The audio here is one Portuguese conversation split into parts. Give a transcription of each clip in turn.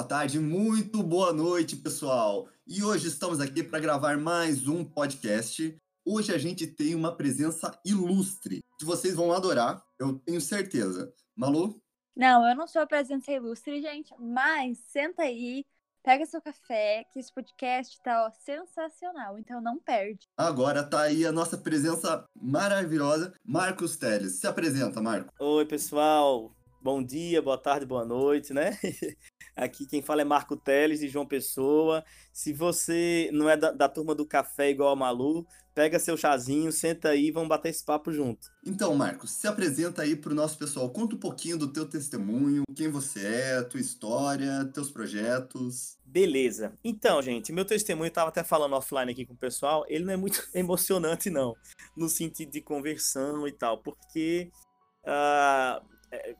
Boa tarde, muito boa noite, pessoal. E hoje estamos aqui para gravar mais um podcast. Hoje a gente tem uma presença ilustre, que vocês vão adorar, eu tenho certeza. Malu? Não, eu não sou a presença ilustre, gente, mas senta aí, pega seu café, que esse podcast tá ó, sensacional, então não perde. Agora tá aí a nossa presença maravilhosa, Marcos Teles. Se apresenta, Marco. Oi, pessoal. Bom dia, boa tarde, boa noite, né? Aqui quem fala é Marco Teles de João Pessoa. Se você não é da, da turma do café igual a Malu, pega seu chazinho, senta aí e vamos bater esse papo junto. Então, Marcos, se apresenta aí pro nosso pessoal. Conta um pouquinho do teu testemunho, quem você é, tua história, teus projetos. Beleza. Então, gente, meu testemunho, eu tava até falando offline aqui com o pessoal, ele não é muito emocionante, não, no sentido de conversão e tal, porque uh,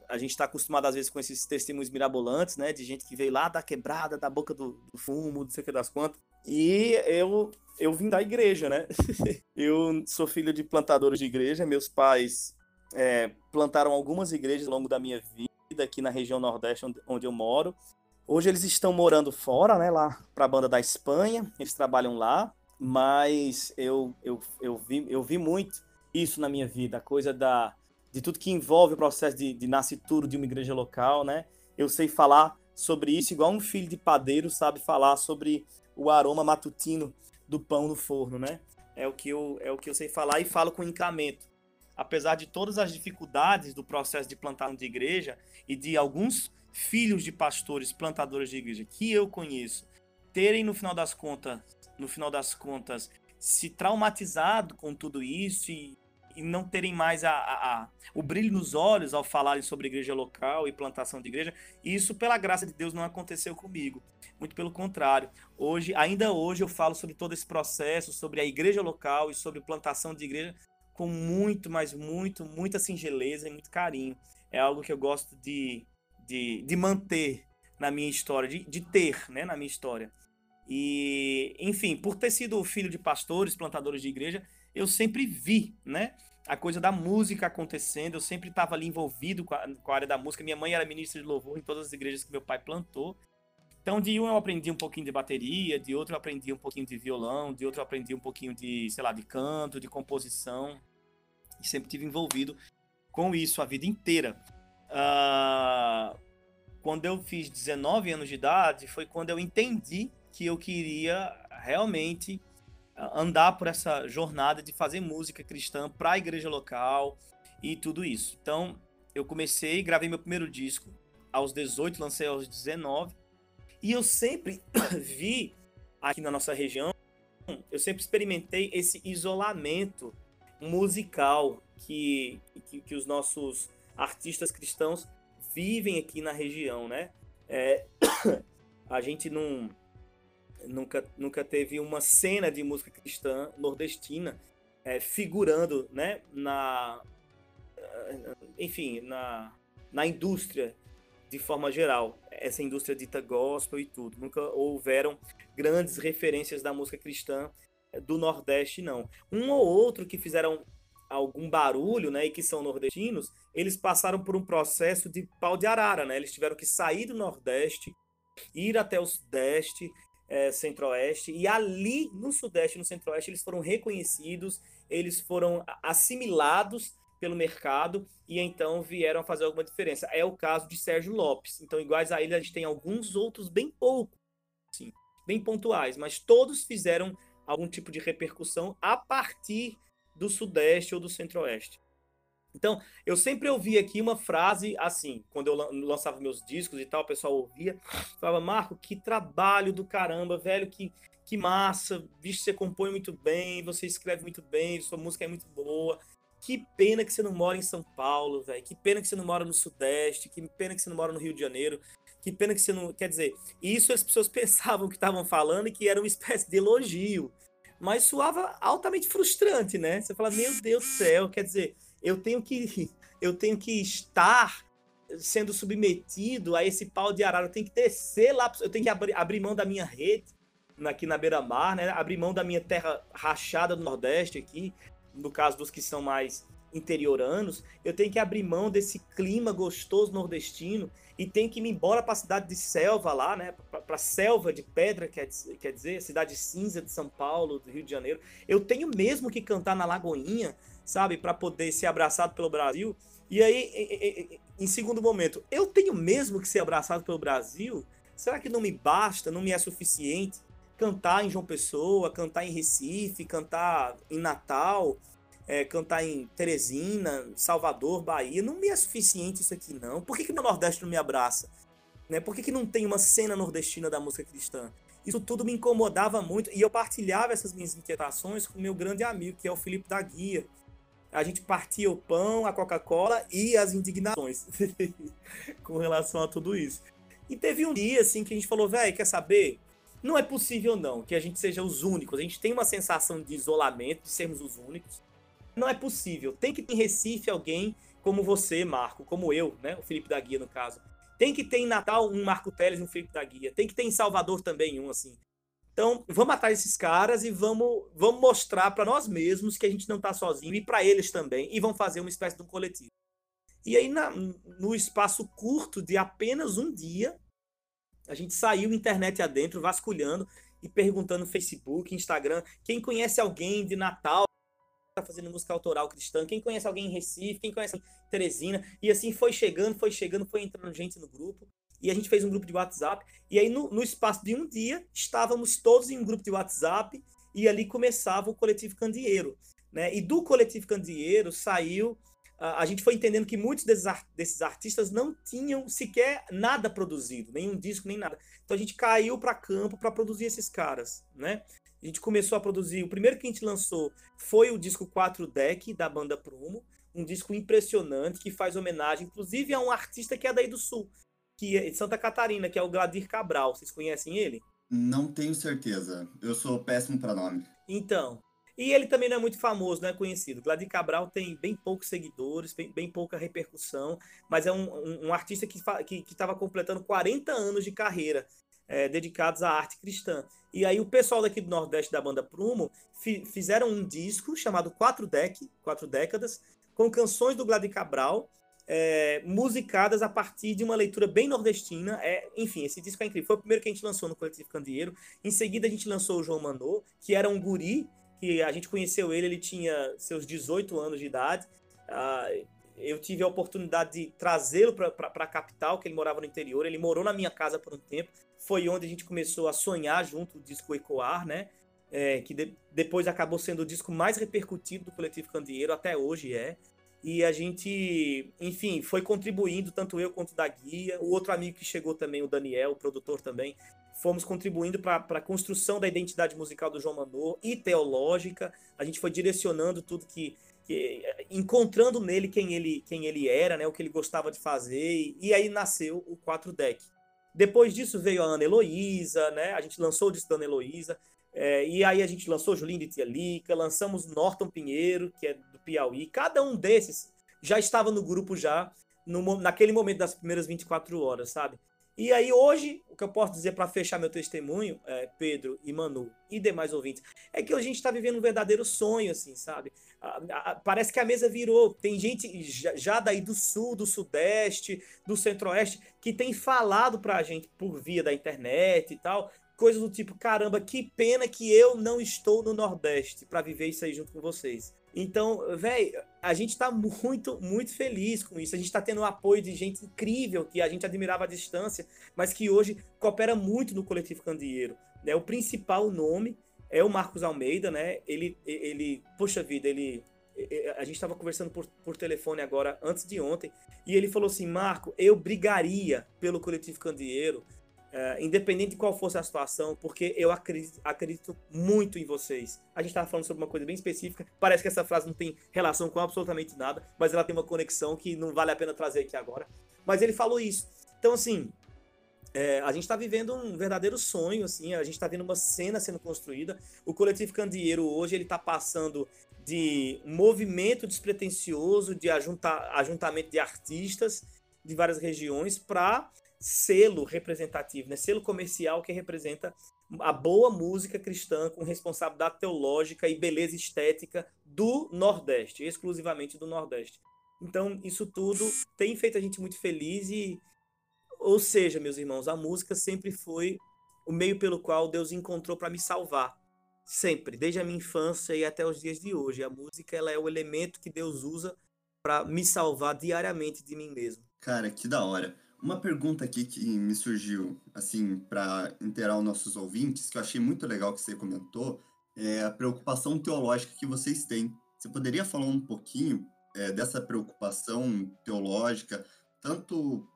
a gente está acostumado às vezes com esses testemunhos mirabolantes, né, de gente que veio lá da quebrada, da boca do, do fumo, não sei o que das quantas. E eu eu vim da igreja, né? eu sou filho de plantadores de igreja. Meus pais é, plantaram algumas igrejas ao longo da minha vida aqui na região Nordeste, onde, onde eu moro. Hoje eles estão morando fora, né? Lá para a banda da Espanha. Eles trabalham lá. Mas eu, eu, eu, vi, eu vi muito isso na minha vida, a coisa da, de tudo que envolve o processo de, de nascituro de uma igreja local, né? Eu sei falar sobre isso, igual um filho de padeiro sabe falar sobre o aroma matutino do pão no forno, né? É o que eu, é o que eu sei falar e falo com encamento. Apesar de todas as dificuldades do processo de plantar de igreja e de alguns filhos de pastores, plantadores de igreja que eu conheço, terem no final das contas, no final das contas, se traumatizado com tudo isso e e não terem mais a, a, a, o brilho nos olhos ao falarem sobre igreja local e plantação de igreja. E isso, pela graça de Deus, não aconteceu comigo. Muito pelo contrário. Hoje, ainda hoje, eu falo sobre todo esse processo, sobre a igreja local e sobre plantação de igreja com muito, mas muito, muita singeleza e muito carinho. É algo que eu gosto de, de, de manter na minha história, de, de ter né, na minha história. E, enfim, por ter sido filho de pastores, plantadores de igreja, eu sempre vi, né? A coisa da música acontecendo, eu sempre estava ali envolvido com a, com a, área da música. Minha mãe era ministra de louvor em todas as igrejas que meu pai plantou. Então, de um eu aprendi um pouquinho de bateria, de outro eu aprendi um pouquinho de violão, de outro eu aprendi um pouquinho de, sei lá, de canto, de composição. E sempre tive envolvido com isso a vida inteira. Uh, quando eu fiz 19 anos de idade, foi quando eu entendi que eu queria realmente andar por essa jornada de fazer música cristã para a igreja local e tudo isso. Então, eu comecei, gravei meu primeiro disco aos 18, lancei aos 19. E eu sempre vi aqui na nossa região, eu sempre experimentei esse isolamento musical que, que, que os nossos artistas cristãos vivem aqui na região, né? É, a gente não nunca, nunca teve uma cena de música cristã nordestina é, figurando, né, na, eh, enfim, na, na indústria de forma geral, essa indústria dita gospel e tudo. Nunca houveram grandes referências da música cristã eh, do Nordeste, não. Um ou outro que fizeram algum barulho, né, e que são nordestinos, eles passaram por um processo de pau de arara, né? Eles tiveram que sair do Nordeste, ir até o Sudeste, é, Centro-Oeste, e ali no Sudeste e no Centro-Oeste eles foram reconhecidos, eles foram assimilados pelo mercado e então vieram a fazer alguma diferença. É o caso de Sérgio Lopes. Então, iguais a ele, a gente tem alguns outros bem poucos, assim, bem pontuais, mas todos fizeram algum tipo de repercussão a partir do Sudeste ou do Centro-Oeste. Então, eu sempre ouvi aqui uma frase assim, quando eu lançava meus discos e tal, o pessoal ouvia, falava, Marco, que trabalho do caramba, velho, que, que massa, visto você compõe muito bem, você escreve muito bem, sua música é muito boa. Que pena que você não mora em São Paulo, velho. Que pena que você não mora no Sudeste. Que pena que você não mora no Rio de Janeiro. Que pena que você não. Quer dizer, isso as pessoas pensavam que estavam falando e que era uma espécie de elogio. Mas soava altamente frustrante, né? Você fala, meu Deus do céu, quer dizer, eu tenho que eu tenho que estar sendo submetido a esse pau de arara, eu tenho que descer lá, eu tenho que abrir, abrir mão da minha rede aqui na beira-mar, né? Abrir mão da minha terra rachada do Nordeste aqui, no caso dos que são mais interioranos, eu tenho que abrir mão desse clima gostoso nordestino e tenho que ir embora para a cidade de selva lá, né? Para selva de pedra, quer quer dizer, cidade cinza de São Paulo, do Rio de Janeiro. Eu tenho mesmo que cantar na Lagoinha, sabe? Para poder ser abraçado pelo Brasil. E aí, em segundo momento, eu tenho mesmo que ser abraçado pelo Brasil? Será que não me basta, não me é suficiente cantar em João Pessoa, cantar em Recife, cantar em Natal, é, cantar em Teresina, Salvador, Bahia? Não me é suficiente isso aqui, não. Por que, que o Nordeste não me abraça? Né? Por que, que não tem uma cena nordestina da música cristã? Isso tudo me incomodava muito e eu partilhava essas minhas inquietações com meu grande amigo, que é o Felipe da Guia. A gente partia o pão, a Coca-Cola e as indignações com relação a tudo isso. E teve um dia, assim, que a gente falou, velho, quer saber? Não é possível, não, que a gente seja os únicos. A gente tem uma sensação de isolamento, de sermos os únicos. Não é possível. Tem que ter em Recife alguém como você, Marco, como eu, né? O Felipe da Guia, no caso. Tem que ter em Natal um Marco Teles e um Felipe da Guia. Tem que ter em Salvador também um, assim. Então, vamos atrás desses caras e vamos, vamos mostrar para nós mesmos que a gente não está sozinho e para eles também. E vamos fazer uma espécie de um coletivo. E aí, na, no espaço curto de apenas um dia, a gente saiu internet adentro, vasculhando e perguntando no Facebook, Instagram, quem conhece alguém de Natal tá fazendo música autoral cristã, quem conhece alguém em Recife, quem conhece Teresina, e assim foi chegando, foi chegando, foi entrando gente no grupo, e a gente fez um grupo de WhatsApp, e aí no, no espaço de um dia, estávamos todos em um grupo de WhatsApp, e ali começava o Coletivo Candeeiro, né, e do Coletivo Candeeiro saiu a gente foi entendendo que muitos desses, desses artistas não tinham sequer nada produzido, nenhum disco, nem nada. Então a gente caiu para campo para produzir esses caras, né? A gente começou a produzir. O primeiro que a gente lançou foi o disco 4 Deck da banda Prumo, um disco impressionante que faz homenagem, inclusive, a um artista que é daí do Sul, que é de Santa Catarina, que é o Gladir Cabral. Vocês conhecem ele? Não tenho certeza. Eu sou péssimo para nome. Então, e ele também não é muito famoso, não é conhecido. Gladys Cabral tem bem poucos seguidores, bem, bem pouca repercussão, mas é um, um, um artista que estava completando 40 anos de carreira é, dedicados à arte cristã. E aí o pessoal daqui do Nordeste da banda Prumo fi, fizeram um disco chamado Quatro Deck, Quatro Décadas, com canções do Gladys Cabral, é, musicadas a partir de uma leitura bem nordestina. É, enfim, esse disco é incrível. Foi o primeiro que a gente lançou no Coletivo Candeeiro. Em seguida, a gente lançou o João Manô, que era um guri que a gente conheceu ele, ele tinha seus 18 anos de idade. Uh, eu tive a oportunidade de trazê-lo para a capital, que ele morava no interior. Ele morou na minha casa por um tempo. Foi onde a gente começou a sonhar junto o disco Ecoar, né? É, que de, depois acabou sendo o disco mais repercutido do Coletivo Candeeiro, até hoje é. E a gente, enfim, foi contribuindo, tanto eu quanto da guia. O outro amigo que chegou também, o Daniel, o produtor também, fomos contribuindo para a construção da identidade musical do João Manor e teológica. A gente foi direcionando tudo que, que, encontrando nele quem ele quem ele era, né, o que ele gostava de fazer, e, e aí nasceu o 4 Deck. Depois disso veio a Ana Heloísa, né? A gente lançou o disco da Ana Heloísa, é, e aí a gente lançou Julinho de Tia Lica, lançamos Norton Pinheiro, que é Piauí. Cada um desses já estava no grupo já no, naquele momento das primeiras 24 horas, sabe? E aí, hoje, o que eu posso dizer para fechar meu testemunho, é, Pedro e Manu e demais ouvintes, é que a gente está vivendo um verdadeiro sonho, assim, sabe? A, a, parece que a mesa virou. Tem gente já, já, daí do sul, do sudeste, do centro-oeste, que tem falado para a gente por via da internet e tal, coisas do tipo: caramba, que pena que eu não estou no Nordeste para viver isso aí junto com vocês. Então, velho, a gente tá muito, muito feliz com isso. A gente tá tendo o apoio de gente incrível que a gente admirava à distância, mas que hoje coopera muito no Coletivo Candeeiro. Né? O principal nome é o Marcos Almeida, né? Ele, ele poxa vida, ele. A gente estava conversando por, por telefone agora, antes de ontem, e ele falou assim: Marco, eu brigaria pelo Coletivo Candeeiro é, independente de qual fosse a situação, porque eu acredito, acredito muito em vocês. A gente estava falando sobre uma coisa bem específica, parece que essa frase não tem relação com absolutamente nada, mas ela tem uma conexão que não vale a pena trazer aqui agora. Mas ele falou isso. Então, assim, é, a gente está vivendo um verdadeiro sonho, assim, a gente está vendo uma cena sendo construída. O Coletivo Candeeiro hoje ele está passando de movimento despretensioso de ajunta, ajuntamento de artistas de várias regiões para selo representativo, né? selo comercial que representa a boa música cristã com responsabilidade teológica e beleza estética do Nordeste, exclusivamente do Nordeste. Então, isso tudo tem feito a gente muito feliz e ou seja, meus irmãos, a música sempre foi o meio pelo qual Deus encontrou para me salvar. Sempre, desde a minha infância e até os dias de hoje. A música ela é o elemento que Deus usa para me salvar diariamente de mim mesmo. Cara, que da hora. Uma pergunta aqui que me surgiu, assim, para inteirar os nossos ouvintes, que eu achei muito legal que você comentou, é a preocupação teológica que vocês têm. Você poderia falar um pouquinho é, dessa preocupação teológica, tanto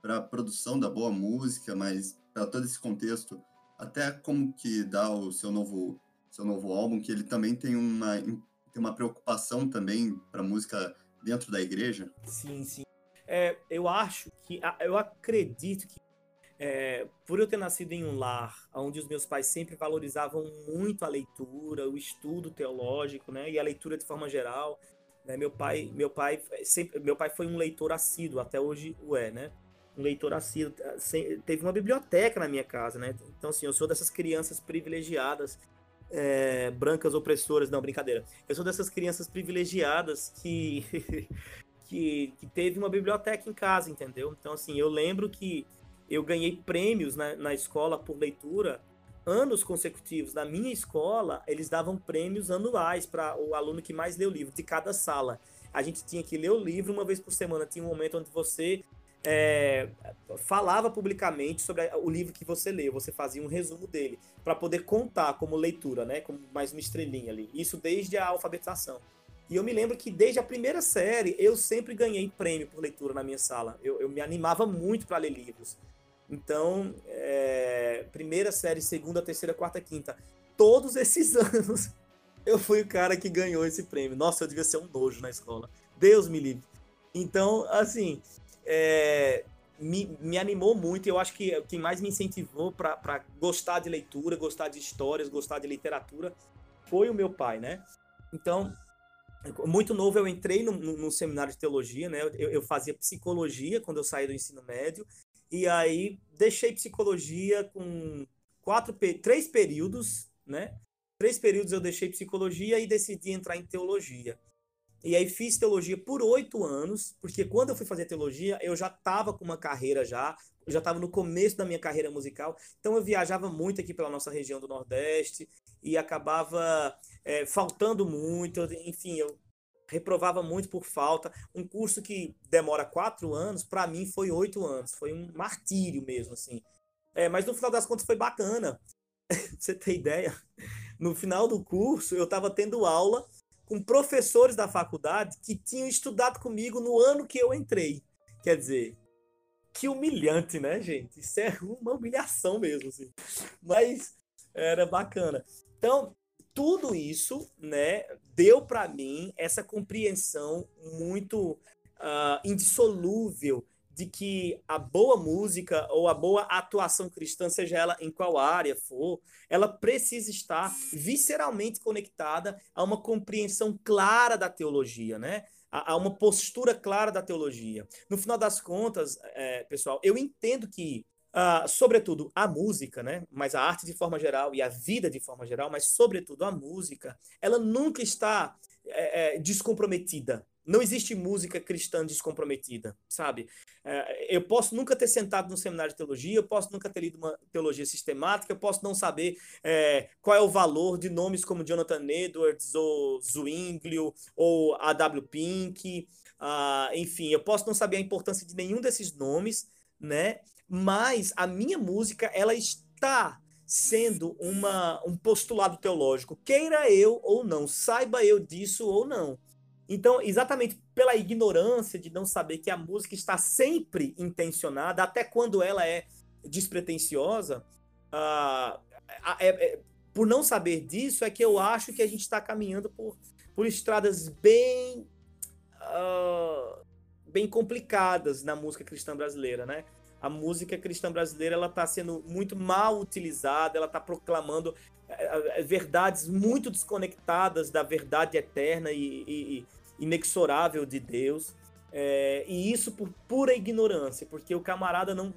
para a produção da boa música, mas para todo esse contexto, até como que dá o seu novo seu novo álbum, que ele também tem uma tem uma preocupação também para música dentro da igreja? Sim, sim. É, eu acho que, eu acredito que, é, por eu ter nascido em um lar onde os meus pais sempre valorizavam muito a leitura, o estudo teológico, né, e a leitura de forma geral, né, meu pai, meu pai sempre, meu pai foi um leitor assíduo, até hoje o é, né, um leitor assíduo, teve uma biblioteca na minha casa, né, então assim, eu sou dessas crianças privilegiadas é, brancas opressoras, não, brincadeira. Eu sou dessas crianças privilegiadas que que, que teve uma biblioteca em casa, entendeu? Então, assim, eu lembro que eu ganhei prêmios na, na escola por leitura anos consecutivos. Na minha escola, eles davam prêmios anuais para o aluno que mais leu o livro, de cada sala. A gente tinha que ler o livro uma vez por semana. Tinha um momento onde você é, falava publicamente sobre o livro que você leu, você fazia um resumo dele, para poder contar como leitura, né? Como mais uma estrelinha ali. Isso desde a alfabetização. E eu me lembro que desde a primeira série eu sempre ganhei prêmio por leitura na minha sala. Eu, eu me animava muito para ler livros. Então, é, primeira série, segunda, terceira, quarta, quinta, todos esses anos eu fui o cara que ganhou esse prêmio. Nossa, eu devia ser um nojo na escola. Deus me livre. Então, assim, é, me, me animou muito. Eu acho que quem mais me incentivou para gostar de leitura, gostar de histórias, gostar de literatura foi o meu pai, né? Então, muito novo eu entrei no seminário de teologia, né? Eu, eu, fazia psicologia quando eu saí do ensino médio e aí deixei psicologia com quatro, três períodos, né? Três períodos eu deixei psicologia e decidi entrar em teologia. E aí fiz teologia por oito anos, porque quando eu fui fazer teologia, eu já estava com uma carreira já, já estava no começo da minha carreira musical, então eu viajava muito aqui pela nossa região do Nordeste e acabava é, faltando muito, enfim, eu reprovava muito por falta. Um curso que demora quatro anos, para mim foi oito anos, foi um martírio mesmo, assim. É, mas no final das contas foi bacana. você ter ideia, no final do curso eu estava tendo aula com professores da faculdade que tinham estudado comigo no ano que eu entrei. Quer dizer, que humilhante, né, gente? Isso é uma humilhação mesmo, assim. Mas era bacana. Então, tudo isso, né, deu para mim essa compreensão muito uh, indissolúvel de que a boa música ou a boa atuação cristã, seja ela em qual área for, ela precisa estar visceralmente conectada a uma compreensão clara da teologia, né? A, uma postura clara da teologia. No final das contas, é, pessoal, eu entendo que, uh, sobretudo, a música, né? Mas a arte de forma geral e a vida de forma geral, mas sobretudo a música, ela nunca está é, é, descomprometida não existe música cristã descomprometida, sabe? É, eu posso nunca ter sentado num seminário de teologia, eu posso nunca ter lido uma teologia sistemática, eu posso não saber é, qual é o valor de nomes como Jonathan Edwards, ou Zwinglio, ou A.W. Pink, uh, enfim, eu posso não saber a importância de nenhum desses nomes, né? Mas a minha música, ela está sendo uma, um postulado teológico, queira eu ou não, saiba eu disso ou não. Então, exatamente pela ignorância de não saber que a música está sempre intencionada, até quando ela é despretensiosa, uh, é, é, por não saber disso, é que eu acho que a gente está caminhando por, por estradas bem, uh, bem complicadas na música cristã brasileira, né? A música cristã brasileira ela está sendo muito mal utilizada, ela está proclamando uh, verdades muito desconectadas da verdade eterna e, e, inexorável de Deus. É, e isso por pura ignorância, porque o camarada não,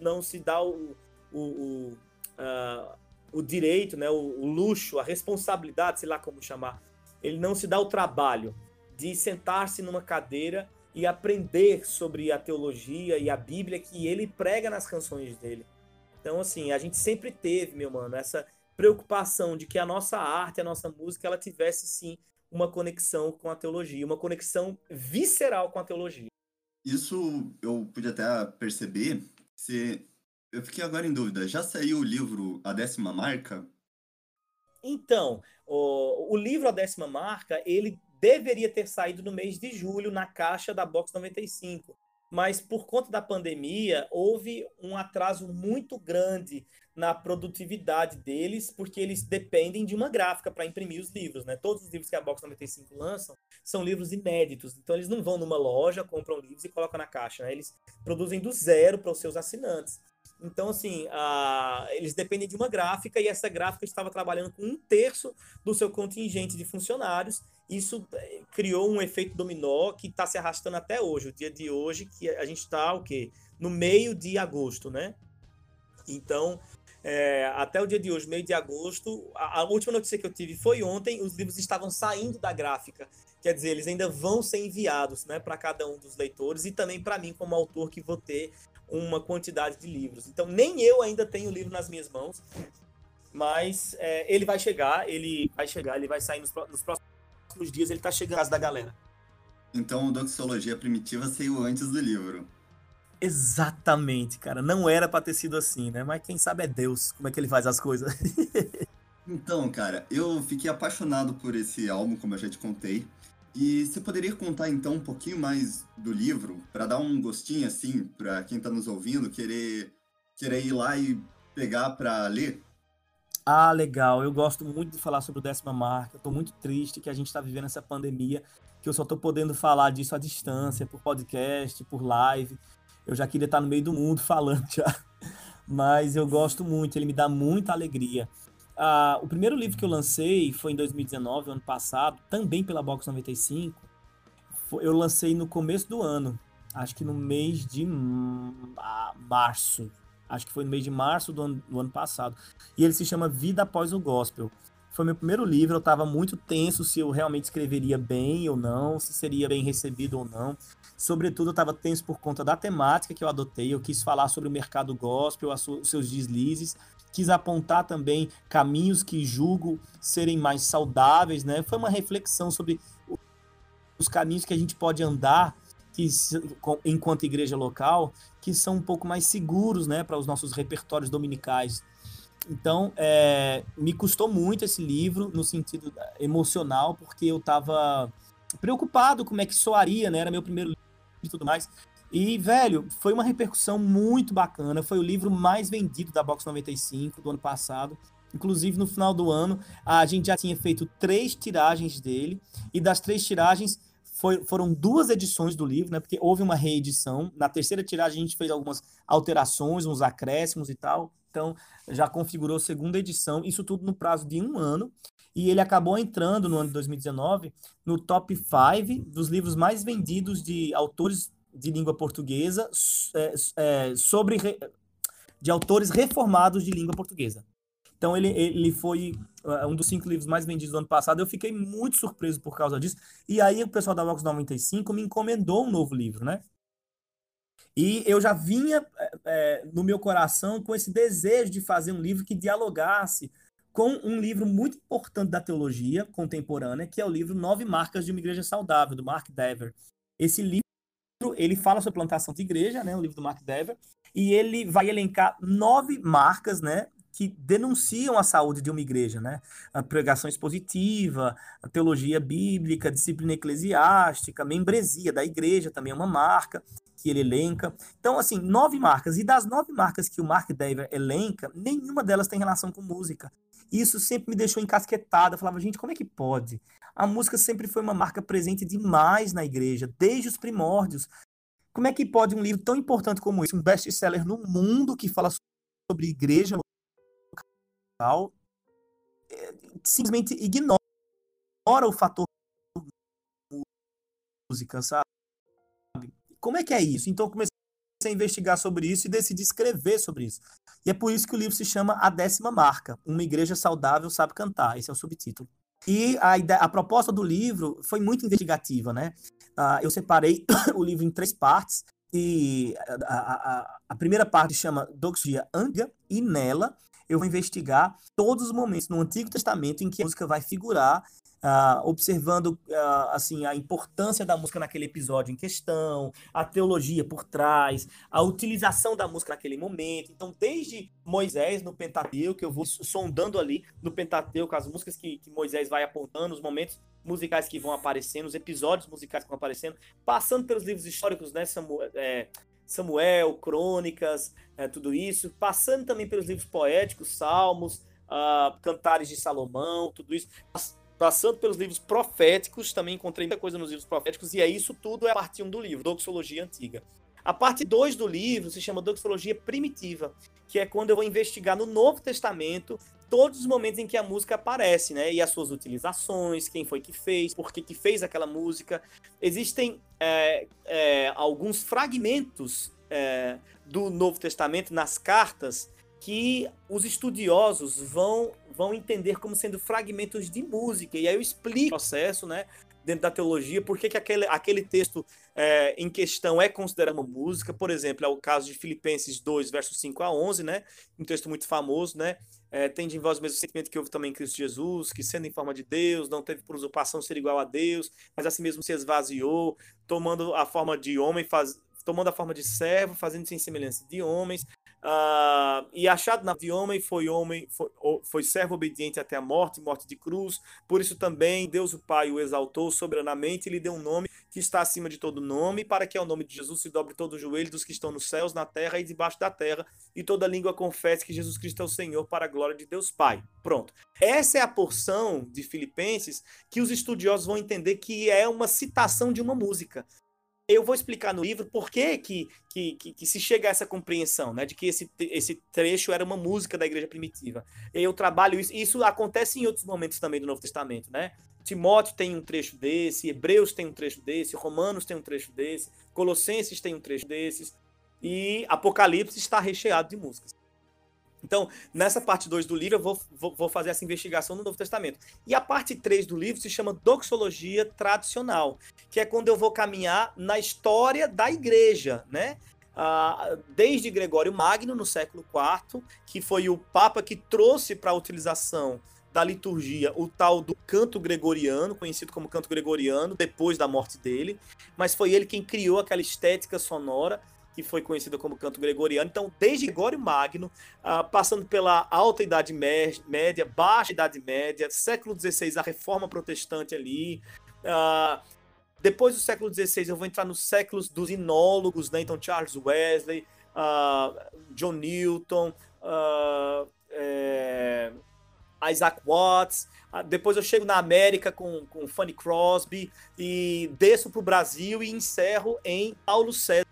não se dá o, o, o, uh, o direito, né, o, o luxo, a responsabilidade, sei lá como chamar, ele não se dá o trabalho de sentar-se numa cadeira e aprender sobre a teologia e a Bíblia que ele prega nas canções dele. Então, assim, a gente sempre teve, meu mano, essa preocupação de que a nossa arte, a nossa música, ela tivesse sim uma conexão com a teologia, uma conexão visceral com a teologia. Isso eu pude até perceber. Se eu fiquei agora em dúvida. Já saiu o livro A Décima Marca? Então, o, o livro A Décima Marca, ele deveria ter saído no mês de julho na caixa da Box 95. Mas por conta da pandemia, houve um atraso muito grande na produtividade deles, porque eles dependem de uma gráfica para imprimir os livros, né? Todos os livros que a Box 95 lançam são livros inéditos, então eles não vão numa loja, compram livros e colocam na caixa, né? Eles produzem do zero para os seus assinantes. Então, assim, eles dependem de uma gráfica e essa gráfica estava trabalhando com um terço do seu contingente de funcionários. Isso eh, criou um efeito dominó que está se arrastando até hoje. O dia de hoje, que a gente está o quê? No meio de agosto, né? Então, é, até o dia de hoje, meio de agosto, a, a, última notícia que eu tive foi ontem, os livros estavam saindo da gráfica. Quer dizer, eles ainda vão ser enviados né, para cada um dos leitores e também para mim, como autor, que vou ter uma quantidade de livros. Então, nem eu ainda tenho o livro nas minhas mãos, mas é, ele vai chegar, ele vai chegar, ele vai sair nos, nos próximos dias, ele está chegando às da galera. Então, Doxologia Primitiva saiu antes do livro. Exatamente, cara. Não era para ter sido assim, né? Mas quem sabe é Deus, como é que ele faz as coisas. então, cara, eu fiquei apaixonado por esse álbum, como eu já te contei. E você poderia contar então um pouquinho mais do livro, para dar um gostinho assim, para quem está nos ouvindo, querer, querer ir lá e pegar para ler? Ah, legal. Eu gosto muito de falar sobre o décima marca. Estou muito triste que a gente está vivendo essa pandemia, que eu só estou podendo falar disso à distância, por podcast, por live. Eu já queria estar no meio do mundo falando já. Mas eu gosto muito, ele me dá muita alegria. Ah, o primeiro livro que eu lancei foi em 2019, ano passado, também pela Box 95. Eu lancei no começo do ano, acho que no mês de março. Acho que foi no mês de março do ano, do ano passado. E ele se chama Vida Após o Gospel. Foi meu primeiro livro, eu estava muito tenso se eu realmente escreveria bem ou não, se seria bem recebido ou não. Sobretudo, eu estava tenso por conta da temática que eu adotei. Eu quis falar sobre o mercado gospel, os seus deslizes, quis apontar também caminhos que julgo serem mais saudáveis, né? Foi uma reflexão sobre os caminhos que a gente pode andar que enquanto igreja local, que são um pouco mais seguros, né, para os nossos repertórios dominicais. Então, é, me custou muito esse livro no sentido emocional, porque eu estava preocupado como é que soaria, né? Era meu primeiro livro e tudo mais. E, velho, foi uma repercussão muito bacana. Foi o livro mais vendido da Box 95 do ano passado. Inclusive, no final do ano, a gente já tinha feito três tiragens dele. E das três tiragens, foi, foram duas edições do livro, né? Porque houve uma reedição. Na terceira tiragem, a gente fez algumas alterações, uns acréscimos e tal. Então, já configurou segunda edição. Isso tudo no prazo de um ano. E ele acabou entrando no ano de 2019 no top 5 dos livros mais vendidos de autores de língua portuguesa é, é, sobre de autores reformados de língua portuguesa. Então ele, ele foi é, um dos cinco livros mais vendidos do ano passado. Eu fiquei muito surpreso por causa disso. E aí o pessoal da Vox 95 me encomendou um novo livro, né? E eu já vinha é, no meu coração com esse desejo de fazer um livro que dialogasse com um livro muito importante da teologia contemporânea, que é o livro Nove Marcas de uma Igreja Saudável, do Mark Dever. Esse livro ele fala sobre plantação de igreja, né, o livro do Mark Dever, e ele vai elencar nove marcas, né, que denunciam a saúde de uma igreja, né? A pregação expositiva, a teologia bíblica, a disciplina eclesiástica, a membresia da igreja também é uma marca que ele elenca. Então, assim, nove marcas. E das nove marcas que o Mark Dever elenca, nenhuma delas tem relação com música. Isso sempre me deixou encasquetado. Eu falava, gente, como é que pode? A música sempre foi uma marca presente demais na igreja, desde os primórdios. Como é que pode um livro tão importante como esse, um best-seller no mundo que fala sobre igreja local, é, simplesmente ignora o fator música, sabe? Como é que é isso? Então comecei a investigar sobre isso e decidi escrever sobre isso. E é por isso que o livro se chama A Décima Marca, Uma Igreja Saudável Sabe Cantar. Esse é o subtítulo. E a, ideia, a proposta do livro foi muito investigativa, né? Uh, eu separei o livro em três partes. E a, a, a primeira parte chama Doxia Antiga, e nela eu vou investigar todos os momentos no Antigo Testamento em que a música vai figurar Uh, observando uh, assim a importância da música naquele episódio em questão, a teologia por trás, a utilização da música naquele momento. Então, desde Moisés no Pentateuco, eu vou sondando ali no Pentateuco as músicas que, que Moisés vai apontando, os momentos musicais que vão aparecendo, os episódios musicais que vão aparecendo, passando pelos livros históricos, né, Samuel, é, Samuel Crônicas, é, tudo isso, passando também pelos livros poéticos, Salmos, uh, Cantares de Salomão, tudo isso passando pelos livros proféticos, também encontrei muita coisa nos livros proféticos, e é isso tudo é a parte 1 do livro, Doxologia Antiga. A parte 2 do livro se chama Doxologia Primitiva, que é quando eu vou investigar no Novo Testamento todos os momentos em que a música aparece, né? E as suas utilizações, quem foi que fez, por que, que fez aquela música. Existem é, é, alguns fragmentos é, do Novo Testamento nas cartas que os estudiosos vão vão entender como sendo fragmentos de música. E aí eu explico o processo, né? Dentro da teologia, por que, que aquele, aquele texto é, em questão é considerado uma música. Por exemplo, é o caso de Filipenses 2, versos 5 a 11, né? Um texto muito famoso, né? É, tende em vós o mesmo sentimento que houve também em Cristo Jesus, que sendo em forma de Deus, não teve por usurpação ser igual a Deus, mas assim mesmo se esvaziou, tomando a forma de homem, faz, tomando a forma de servo, fazendo-se em semelhança de homens, Uh, e achado na de homem foi homem, foi, foi, servo obediente até a morte, morte de cruz. Por isso também Deus o Pai o exaltou soberanamente e lhe deu um nome que está acima de todo nome, para que ao nome de Jesus se dobre todo o joelho dos que estão nos céus, na terra e debaixo da terra, e toda língua confesse que Jesus Cristo é o Senhor para a glória de Deus Pai. Pronto. Essa é a porção de Filipenses que os estudiosos vão entender que é uma citação de uma música eu vou explicar no livro por que, que, que, que, se chega a essa compreensão, né, de que esse, esse trecho era uma música da igreja primitiva. Eu trabalho isso, isso acontece em outros momentos também do Novo Testamento, né? Timóteo tem um trecho desse, Hebreus tem um trecho desse, Romanos tem um trecho desse, Colossenses tem um trecho desses, e Apocalipse está recheado de músicas. Então, nessa parte 2 do livro, eu vou, vou, vou, fazer essa investigação no Novo Testamento. E a parte 3 do livro se chama Doxologia Tradicional, que é quando eu vou caminhar na história da igreja, né? Ah, desde Gregório Magno, no século IV, que foi o Papa que trouxe para a utilização da liturgia o tal do canto gregoriano, conhecido como canto gregoriano, depois da morte dele, mas foi ele quem criou aquela estética sonora que foi conhecida como canto gregoriano. Então, desde Gregório Magno, uh, passando pela alta Idade Média, baixa Idade Média, século XVI, a Reforma Protestante ali. Uh, depois do século XVI, eu vou entrar nos séculos dos inólogos, né? Então, Charles Wesley, uh, John Newton, é, Isaac Watts. Depois eu chego na América com, com Fanny Crosby e desço para o Brasil e encerro em Paulo César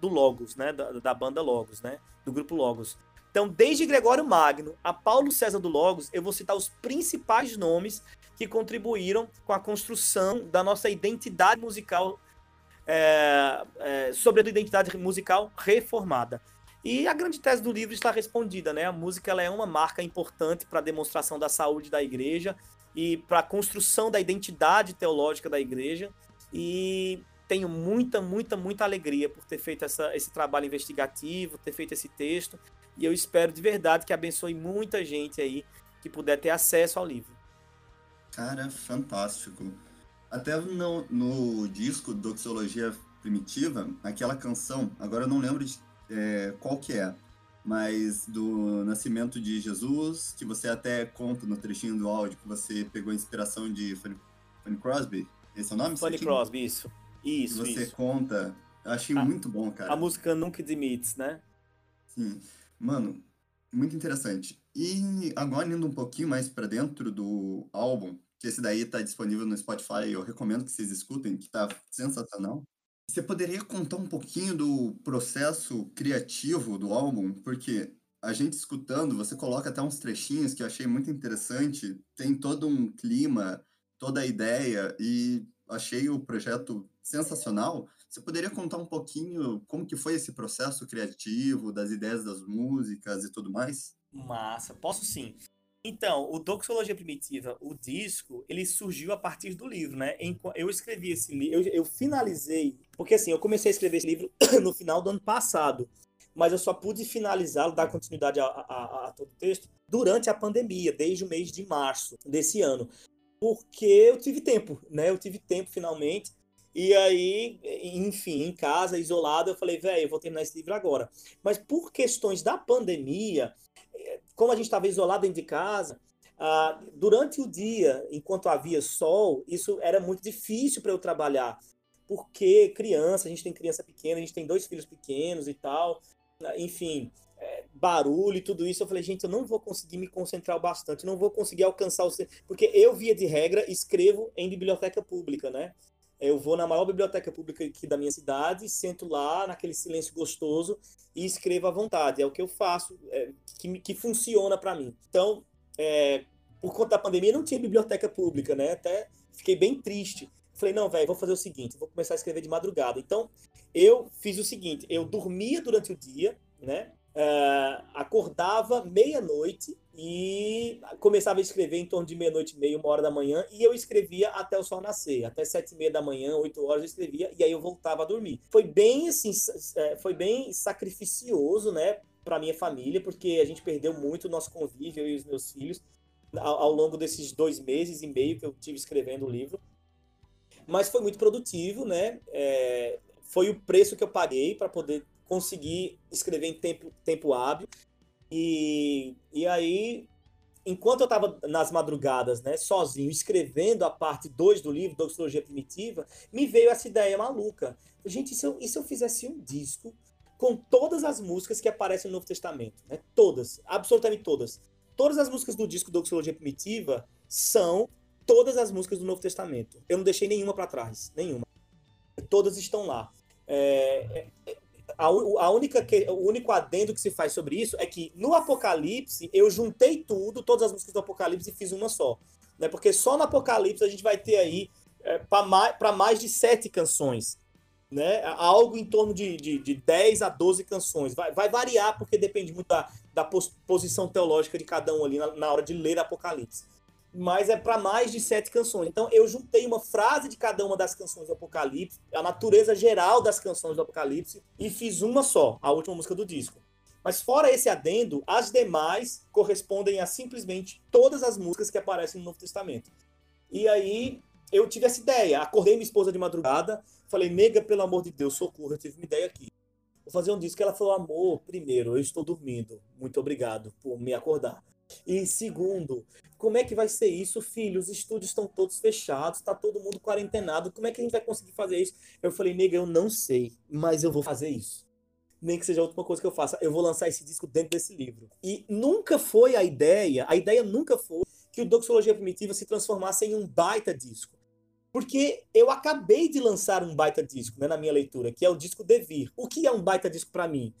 do Logos, né? Da, da banda Logos, né? Do grupo Logos. Então, desde Gregório Magno a Paulo César do Logos, eu vou citar os principais nomes que contribuíram com a construção da nossa identidade musical, é, é, sobre a identidade musical reformada. E a grande tese do livro está respondida, né? A música ela é uma marca importante para a demonstração da saúde da igreja e para a construção da identidade teológica da igreja. E tenho muita, muita, muita alegria por ter feito essa, esse trabalho investigativo, ter feito esse texto, e eu espero de verdade que abençoe muita gente aí que puder ter acesso ao livro. Cara, fantástico. Até no, no disco Doxologia Primitiva, aquela canção, agora eu não lembro de é, qual que é, mas do Nascimento de Jesus, que você até conta no trechinho do áudio que você pegou a inspiração de Fanny, Fanny Crosby. Esse é o nome? Fanny Crosby, isso. Isso, você isso. conta. Eu achei a, muito bom, cara. A música Nunca Demites, né? Sim. Mano, muito interessante. E agora indo um pouquinho mais para dentro do álbum, que esse daí tá disponível no Spotify, eu recomendo que vocês escutem, que tá sensacional. Você poderia contar um pouquinho do processo criativo do álbum? Porque a gente escutando, você coloca até uns trechinhos que eu achei muito interessante, tem todo um clima, toda a ideia, e achei o projeto sensacional, Você poderia contar um pouquinho como que foi esse processo criativo, das ideias das músicas e tudo mais? Massa, posso sim. Então, o Doxologia Primitiva, o disco, ele surgiu a partir do livro, né? Eu escrevi esse livro, eu, eu finalizei, porque assim, eu comecei a escrever esse livro no final do ano passado, mas eu só pude finalizá-lo, dar continuidade a, a, a todo o texto, durante a pandemia, desde o mês de março desse ano. Porque eu tive tempo, né? Eu tive tempo finalmente. E aí, enfim, em casa, isolado, eu falei, velho, eu vou terminar esse livro agora. Mas por questões da pandemia, como a gente estava isolado dentro de casa, ah, durante o dia, enquanto havia sol, isso era muito difícil para eu trabalhar. Porque criança, a gente tem criança pequena, a gente tem dois filhos pequenos e tal. Enfim, é, barulho e tudo isso, eu falei, gente, eu não vou conseguir me concentrar bastante, não vou conseguir alcançar o. Porque eu, via de regra, escrevo em biblioteca pública, né? Eu vou na maior biblioteca pública aqui da minha cidade, sento lá naquele silêncio gostoso e escrevo à vontade. É o que eu faço, é, que, que funciona para mim. Então, é, por conta da pandemia, não tinha biblioteca pública, né? Até fiquei bem triste. Falei, não, velho, vou fazer o seguinte, vou começar a escrever de madrugada. Então, eu fiz o seguinte, eu dormia durante o dia, né? Uh, acordava meia-noite e começava a escrever em torno de meia-noite e meia, uma hora da manhã, e eu escrevia até o sol nascer, até sete e meia da manhã, oito horas eu escrevia, e aí eu voltava a dormir. Foi bem assim, é, foi bem sacrificioso, né, para minha família, porque a gente perdeu muito o nosso convívio, eu e os meus filhos, ao, ao longo desses dois meses e meio que eu tive escrevendo o livro. Mas foi muito produtivo, né? É, foi o preço que eu paguei para poder conseguir escrever em tempo, tempo hábil. E, e aí, enquanto eu estava nas madrugadas, né, sozinho, escrevendo a parte 2 do livro, Doxologia Primitiva, me veio essa ideia maluca. Gente, e se eu, e se eu fizesse um disco com todas as músicas que aparecem no Novo Testamento? Né? Todas, absolutamente todas. Todas as músicas do disco Doxologia Primitiva são todas as músicas do Novo Testamento. Eu não deixei nenhuma para trás, nenhuma. Todas estão lá. É, é, a, a única que, o único adendo que se faz sobre isso é que no Apocalipse eu juntei tudo, todas as músicas do Apocalipse e fiz uma só. Né? Porque só no Apocalipse a gente vai ter aí é, para mais, mais de sete canções. Né? Algo em torno de, de, de 10 a 12 canções. Vai, vai variar porque depende muito da, da posição teológica de cada um ali na, na hora de ler Apocalipse mas é para mais de sete canções. Então eu juntei uma frase de cada uma das canções do Apocalipse, a natureza geral das canções do Apocalipse, e fiz uma só, a última música do disco. Mas fora esse adendo, as demais correspondem a simplesmente todas as músicas que aparecem no Novo Testamento. E aí eu tive essa ideia, acordei minha esposa de madrugada, falei, nega, pelo amor de Deus, socorro, eu tive uma ideia aqui. Vou fazer um disco. Ela falou, amor, primeiro, eu estou dormindo. Muito obrigado por me acordar. E segundo, como é que vai ser isso, filho? Os estúdios estão todos fechados, está todo mundo quarentenado. Como é que a gente vai conseguir fazer isso? Eu falei, nega, eu não sei, mas eu vou fazer isso. Nem que seja a última coisa que eu faça, eu vou lançar esse disco dentro desse livro. E nunca foi a ideia, a ideia nunca foi que o Doxologia Primitiva se transformasse em um baita disco. Porque eu acabei de lançar um baita disco né, na minha leitura, que é o disco Devir. O que é um baita disco para mim?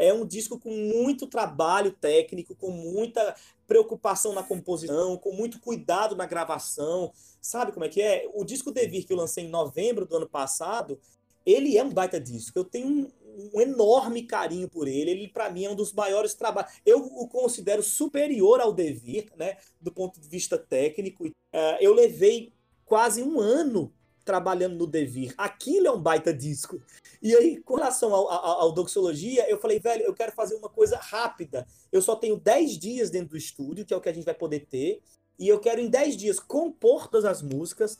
É um disco com muito trabalho técnico, com muita preocupação na composição, com muito cuidado na gravação. Sabe como é que é? O disco Devir que eu lancei em novembro do ano passado, ele é um baita disco. Eu tenho um, um enorme carinho por ele. Ele, para mim, é um dos maiores trabalhos. Eu o considero superior ao Devir, né? Do ponto de vista técnico. Uh, eu levei quase um ano trabalhando no Devir. Aquilo é um baita disco. E aí, com relação ao, ao, ao, Doxologia, eu falei, velho, eu quero fazer uma coisa rápida. Eu só tenho 10 dias dentro do estúdio, que é o que a gente vai poder ter. E eu quero, em 10 dias, compor todas as músicas,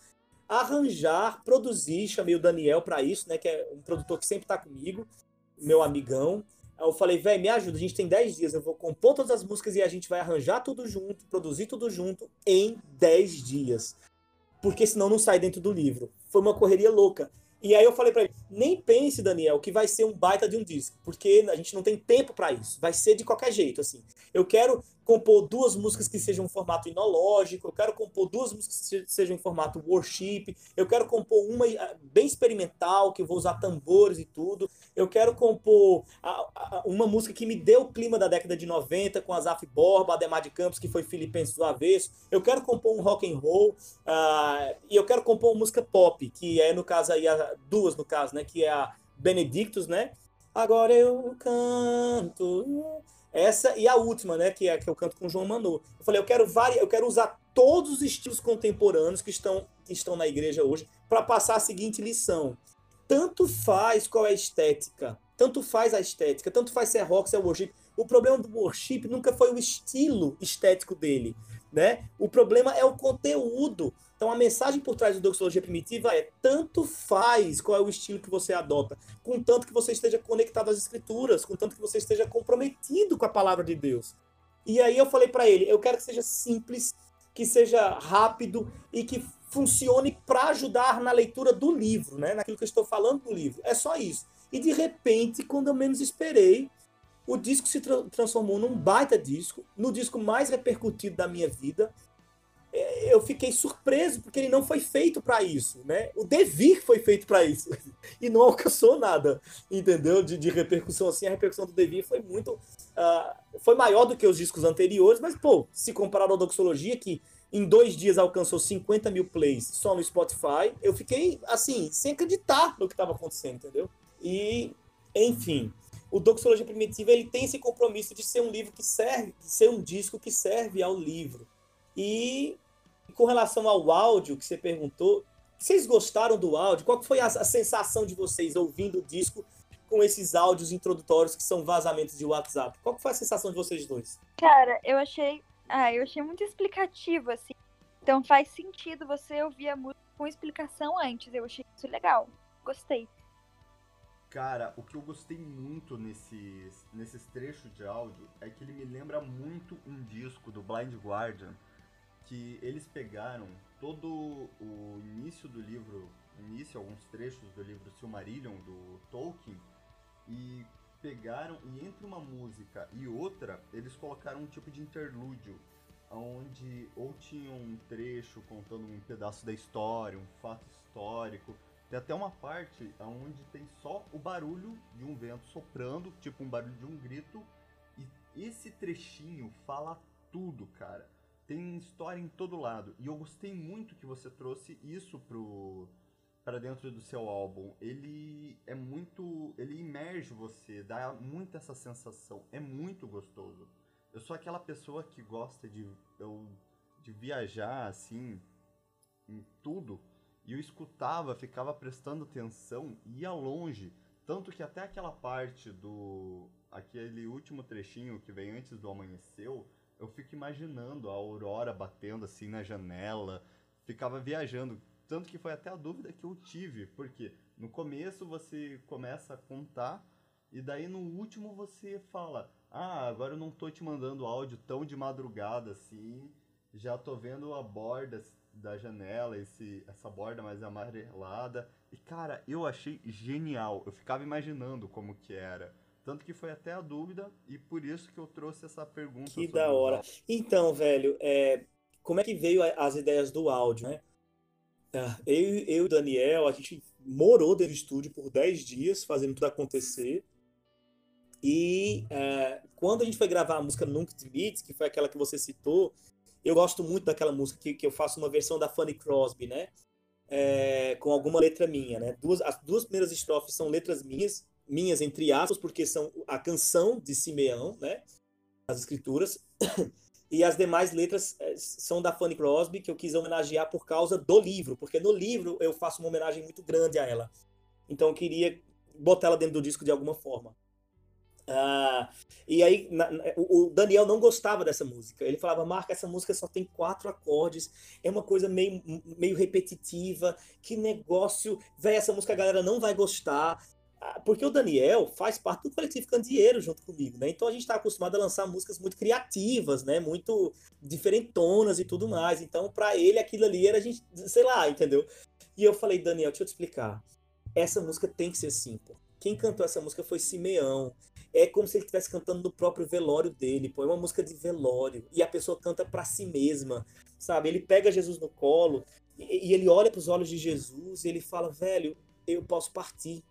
arranjar, produzir. Chamei o Daniel para isso, né? Que é um produtor que sempre tá comigo, meu amigão. Eu falei, velho, me ajuda, a gente tem 10 dias, eu vou compor todas as músicas e a gente vai arranjar tudo junto, produzir tudo junto em 10 dias porque senão não sai dentro do livro. Foi uma correria louca. E aí eu falei para ele, nem pense, Daniel, que vai ser um baita de um disco, porque a gente não tem tempo para isso. Vai ser de qualquer jeito, assim. Eu quero compor duas músicas que sejam em formato inológico, eu quero compor duas músicas que sejam em formato worship, eu quero compor uma ah, bem experimental, que eu vou usar tambores e tudo. Eu quero compor uma música que me deu o clima da década de 90, com Azaf Borba, Ademar de Campos, que foi Filipenses do Avesso. Eu quero compor um rock and roll, uh, e eu quero compor uma música pop, que é, no caso aí, duas no caso, né? Que é a Benedictus, né? Agora eu canto. Essa e a última, né? Que é que eu canto com o João Manu. Eu falei, eu quero vari... eu quero usar todos os estilos contemporâneos que estão, que estão na igreja hoje para passar a seguinte lição. Tanto faz qual é a estética, tanto faz a estética, tanto faz se é rock, se é worship. O problema do worship nunca foi o estilo estético dele, né? O problema é o conteúdo. Então a mensagem por trás da doxologia primitiva é tanto faz qual é o estilo que você adota, contanto que você esteja conectado às escrituras, contanto que você esteja comprometido com a palavra de Deus. E aí eu falei para ele, eu quero que seja simples, que seja rápido e que funcione para ajudar na leitura do livro, né? Naquilo que eu estou falando do livro. É só isso. E de repente, quando eu menos esperei, o disco se tra transformou num baita disco, no disco mais repercutido da minha vida. É, eu fiquei surpreso porque ele não foi feito para isso, né? O Devir foi feito para isso e não alcançou nada, entendeu? De, de, repercussão assim, a repercussão do Devir foi muito, uh, foi maior do que os discos anteriores, mas pô, se comparar ao Doxologia que em dois dias alcançou 50 mil plays só no Spotify, eu fiquei assim sem acreditar no que estava acontecendo, entendeu? E enfim, o Doxologia Primitiva ele tem esse compromisso de ser um livro que serve, de ser um disco que serve ao livro. E com relação ao áudio que você perguntou, vocês gostaram do áudio? Qual foi a, a sensação de vocês ouvindo o disco com esses áudios introdutórios que são vazamentos de WhatsApp? Qual foi a sensação de vocês dois? Cara, eu achei, ah, eu achei muito explicativo assim. Então faz sentido você ouvir a música com explicação antes. Eu achei isso legal. Gostei. Cara, o que eu gostei muito nesses, nesses trechos de áudio é que ele me lembra muito um disco do Blind Guardian, que eles pegaram todo o início do livro, início, alguns trechos do livro Silmarillion, do Tolkien, e pegaram, e entre uma música e outra, eles colocaram um tipo de interlúdio, onde ou tinha um trecho contando um pedaço da história, um fato histórico, tem até uma parte onde tem só o barulho de um vento soprando, tipo um barulho de um grito. E esse trechinho fala tudo, cara. Tem história em todo lado. E eu gostei muito que você trouxe isso pro para dentro do seu álbum. Ele é muito, ele imerge você, dá muito essa sensação. É muito gostoso. Eu sou aquela pessoa que gosta de eu, de viajar assim em tudo e eu escutava, ficava prestando atenção, ia longe. Tanto que até aquela parte do. aquele último trechinho que vem antes do amanheceu, eu fico imaginando a aurora batendo assim na janela, ficava viajando. Tanto que foi até a dúvida que eu tive, porque no começo você começa a contar, e daí no último você fala: Ah, agora eu não tô te mandando áudio tão de madrugada assim, já tô vendo a borda da janela, esse, essa borda mais amarelada. E cara, eu achei genial. Eu ficava imaginando como que era. Tanto que foi até a dúvida e por isso que eu trouxe essa pergunta. Que da hora. Então, velho, é, como é que veio as ideias do áudio, né? Ah, eu, eu e o Daniel, a gente morou dentro do estúdio por 10 dias, fazendo tudo acontecer. E é, quando a gente foi gravar a música Nunca Te Beats, que foi aquela que você citou, eu gosto muito daquela música que, que eu faço uma versão da Fanny Crosby, né? É, com alguma letra minha, né? Duas, as duas primeiras estrofes são letras minhas, minhas entre aspas, porque são a canção de Simeão, né? As escrituras. e as demais letras é, são da Fanny Crosby, que eu quis homenagear por causa do livro, porque no livro eu faço uma homenagem muito grande a ela. Então eu queria botar ela dentro do disco de alguma forma. Ah, e aí na, o Daniel não gostava dessa música. Ele falava, Marca, essa música só tem quatro acordes, é uma coisa meio, meio repetitiva, que negócio, velho, essa música a galera não vai gostar. Ah, porque o Daniel faz parte do coletivo Candeeiro junto comigo, né? Então a gente está acostumado a lançar músicas muito criativas, né? Muito diferentonas e tudo mais. Então, para ele, aquilo ali era a gente, sei lá, entendeu? E eu falei, Daniel, deixa eu te explicar. Essa música tem que ser pô. Quem cantou essa música foi Simeão é como se ele estivesse cantando no próprio velório dele, pô, é uma música de velório, e a pessoa canta para si mesma, sabe? Ele pega Jesus no colo e, e ele olha para os olhos de Jesus e ele fala: "Velho, eu posso partir.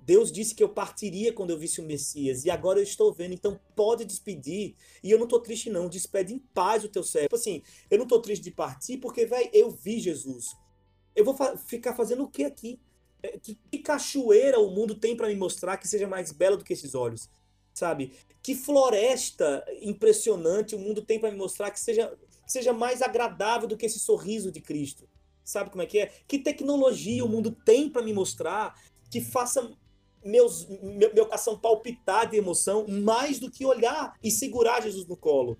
Deus disse que eu partiria quando eu visse o Messias, e agora eu estou vendo, então pode despedir. E eu não tô triste não, despede em paz o teu servo. Tipo assim, eu não tô triste de partir porque, velho, eu vi Jesus. Eu vou fa ficar fazendo o que aqui? é, que, que cachoeira o mundo tem para me mostrar que seja mais bela do que esses olhos? Sabe? Que floresta impressionante o mundo tem para me mostrar que seja, seja mais agradável do que esse sorriso de Cristo? Sabe como é que é? Que tecnologia o mundo tem para me mostrar que faça meus, meu, meu coração palpitar de emoção mais do que olhar e segurar Jesus no colo.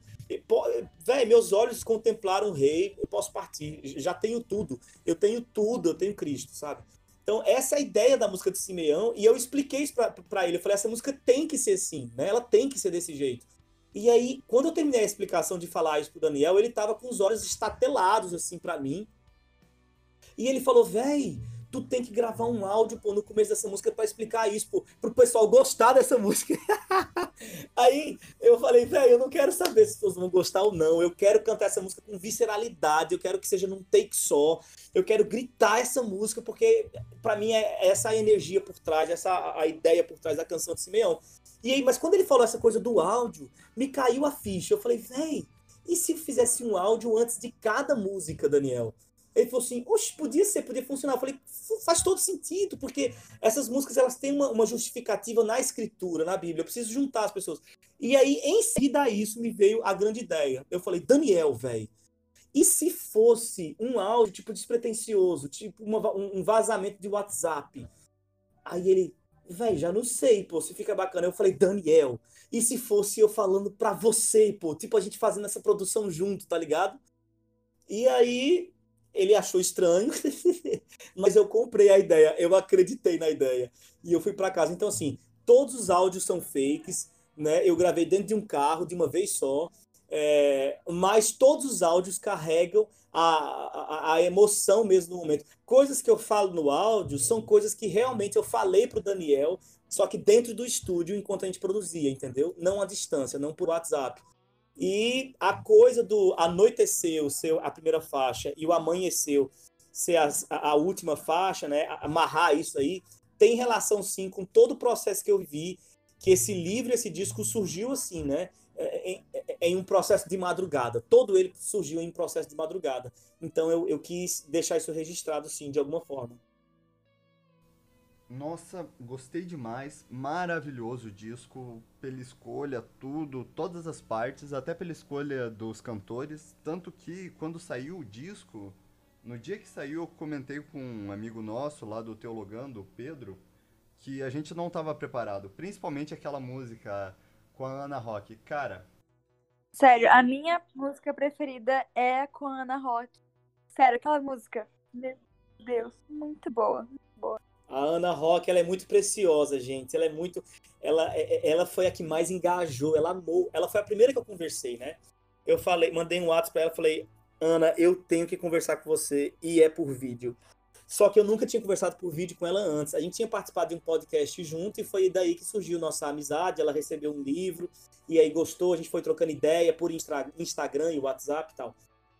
Véi, meus olhos contemplaram o rei, eu posso partir, já tenho tudo, eu tenho tudo, eu tenho Cristo, sabe? Então, essa é a ideia da música de Simeão, e eu expliquei isso para ele. Eu falei: essa música tem que ser assim, né? Ela tem que ser desse jeito. E aí, quando eu terminei a explicação de falar isso pro Daniel, ele tava com os olhos estatelados, assim, para mim. E ele falou: véi, tu tem que gravar um áudio, pô, no começo dessa música para explicar isso, pô, pro pessoal gostar dessa música. Aí eu falei, velho, eu não quero saber se vocês vão gostar ou não. Eu quero cantar essa música com visceralidade, eu quero que seja num take só. Eu quero gritar essa música, porque para mim é essa a energia por trás, essa a ideia por trás da canção de Simeão. E aí, mas quando ele falou essa coisa do áudio, me caiu a ficha. Eu falei, velho, e se fizesse um áudio antes de cada música, Daniel? Ele falou assim, oxe, podia ser, podia funcionar. Eu falei, faz todo sentido, porque essas músicas elas têm uma, uma, justificativa na escritura, na Bíblia. Eu preciso juntar as pessoas. E aí, em seguida a isso, me veio a grande ideia. Eu falei, Daniel, velho, e se fosse um áudio, tipo, despretensioso, tipo uma, um vazamento de WhatsApp? Aí ele, velho, já não sei, pô, se fica bacana. Eu falei, Daniel, e se fosse eu falando pra você, pô, tipo, a gente fazendo essa produção junto, tá ligado? E aí ele achou estranho, mas eu comprei a ideia, eu acreditei na ideia e eu fui para casa. Então, assim, todos os áudios são fakes, né? Eu gravei dentro de um carro de uma vez só, é, mas todos os áudios carregam a, a, a, emoção mesmo no momento. Coisas que eu falo no áudio são coisas que realmente eu falei para o Daniel, só que dentro do estúdio enquanto a gente produzia, entendeu? Não à distância, não por WhatsApp. E a coisa do anoiteceu, ser a primeira faixa, e o amanheceu ser a, a, última faixa, né? Amarrar isso aí, tem relação sim com todo o processo que eu vi, que esse livro, esse disco surgiu assim, né? É, em, em um processo de madrugada. Todo ele surgiu em processo de madrugada. Então eu, eu quis deixar isso registrado, sim, de alguma forma. Nossa, gostei demais. Maravilhoso o disco, pela escolha, tudo, todas as partes, até pela escolha dos cantores. Tanto que quando saiu o disco, no dia que saiu, eu comentei com um amigo nosso lá do Teologando, o Pedro, que a gente não estava preparado. Principalmente aquela música com a Ana Rock. Cara. Sério, a minha música preferida é com a Ana Rock. Sério, aquela música. Meu Deus, muito boa. A Ana Rock, ela é muito preciosa, gente. Ela é muito. Ela, é, é, ela foi a que mais engajou, ela amou. Ela foi a primeira que eu conversei, né? Eu falei, mandei um WhatsApp pra ela, falei, Ana, eu tenho que conversar com você e é por vídeo. Só que eu nunca tinha conversado por vídeo com ela antes. A gente tinha participado de um podcast junto e foi daí que surgiu nossa amizade. Ela recebeu um livro e aí gostou, a gente foi trocando ideia por Instagram e WhatsApp e tal.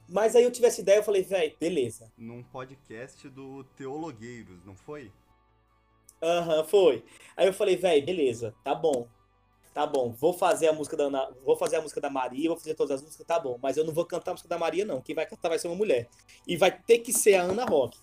Mas aí eu tive essa ideia, eu falei, velho, beleza. Num podcast do Teologueiros, não foi? Aham, uhum, foi. Aí eu falei, velho, beleza, tá bom. Tá bom, vou fazer a música da Ana, vou fazer a música da Maria, vou fazer todas as músicas, tá bom. Mas eu não vou cantar a música da Maria, não. Quem vai cantar vai ser uma mulher. E vai ter que ser a Ana Rock.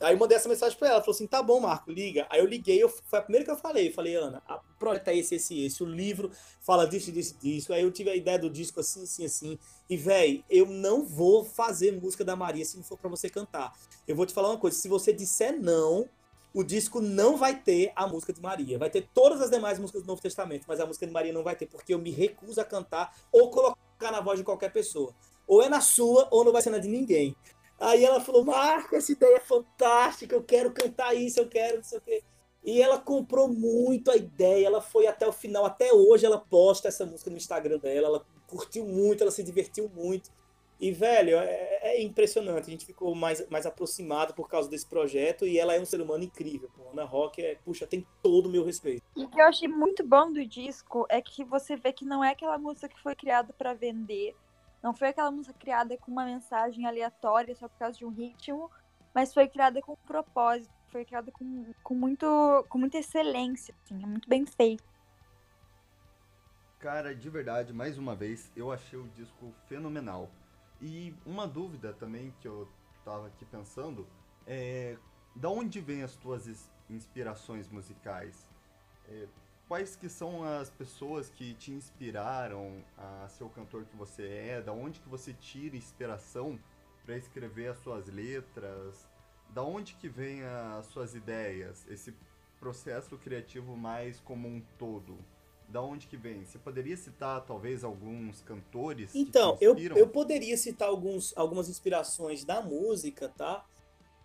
Aí eu mandei essa mensagem pra ela, falou assim, tá bom, Marco, liga. Aí eu liguei, eu, foi a primeira que eu falei. Eu falei, Ana, o projeto é esse, esse, esse. O livro fala disso, disso, disso. Aí eu tive a ideia do disco assim, assim, assim. E, velho, eu não vou fazer música da Maria se não for para você cantar. Eu vou te falar uma coisa, se você disser não, o disco não vai ter a música de Maria. Vai ter todas as demais músicas do Novo Testamento, mas a música de Maria não vai ter, porque eu me recuso a cantar ou colocar na voz de qualquer pessoa. Ou é na sua, ou não vai ser na de ninguém. Aí ela falou, Marco, essa ideia é fantástica, eu quero cantar isso, eu quero, não sei o quê. E ela comprou muito a ideia, ela foi até o final, até hoje ela posta essa música no Instagram dela, ela curtiu muito, ela se divertiu muito. E, velho, é, é, impressionante. A gente ficou mais, mais aproximado por causa desse projeto e ela é um ser humano incrível. Pô. Ana Rock, é, puxa, tem todo o meu respeito. E o que eu achei muito bom do disco é que você vê que não é aquela música que foi criada para vender. Não foi aquela música criada com uma mensagem aleatória só por causa de um ritmo, mas foi criada com um propósito, foi criada com, com, muito, com muita excelência, assim, é muito bem feito. Cara, de verdade, mais uma vez, eu achei o disco fenomenal. E uma dúvida também que eu tava aqui pensando é da onde vem as tuas inspirações musicais. É, quais que são as pessoas que te inspiraram a ser o cantor que você é? Da onde que você tira inspiração para escrever as suas letras? Da onde que vem as suas ideias? Esse processo criativo mais como um todo? Da onde que vem? Você poderia citar talvez alguns cantores? Então, eu, eu poderia citar alguns, algumas inspirações da música, tá?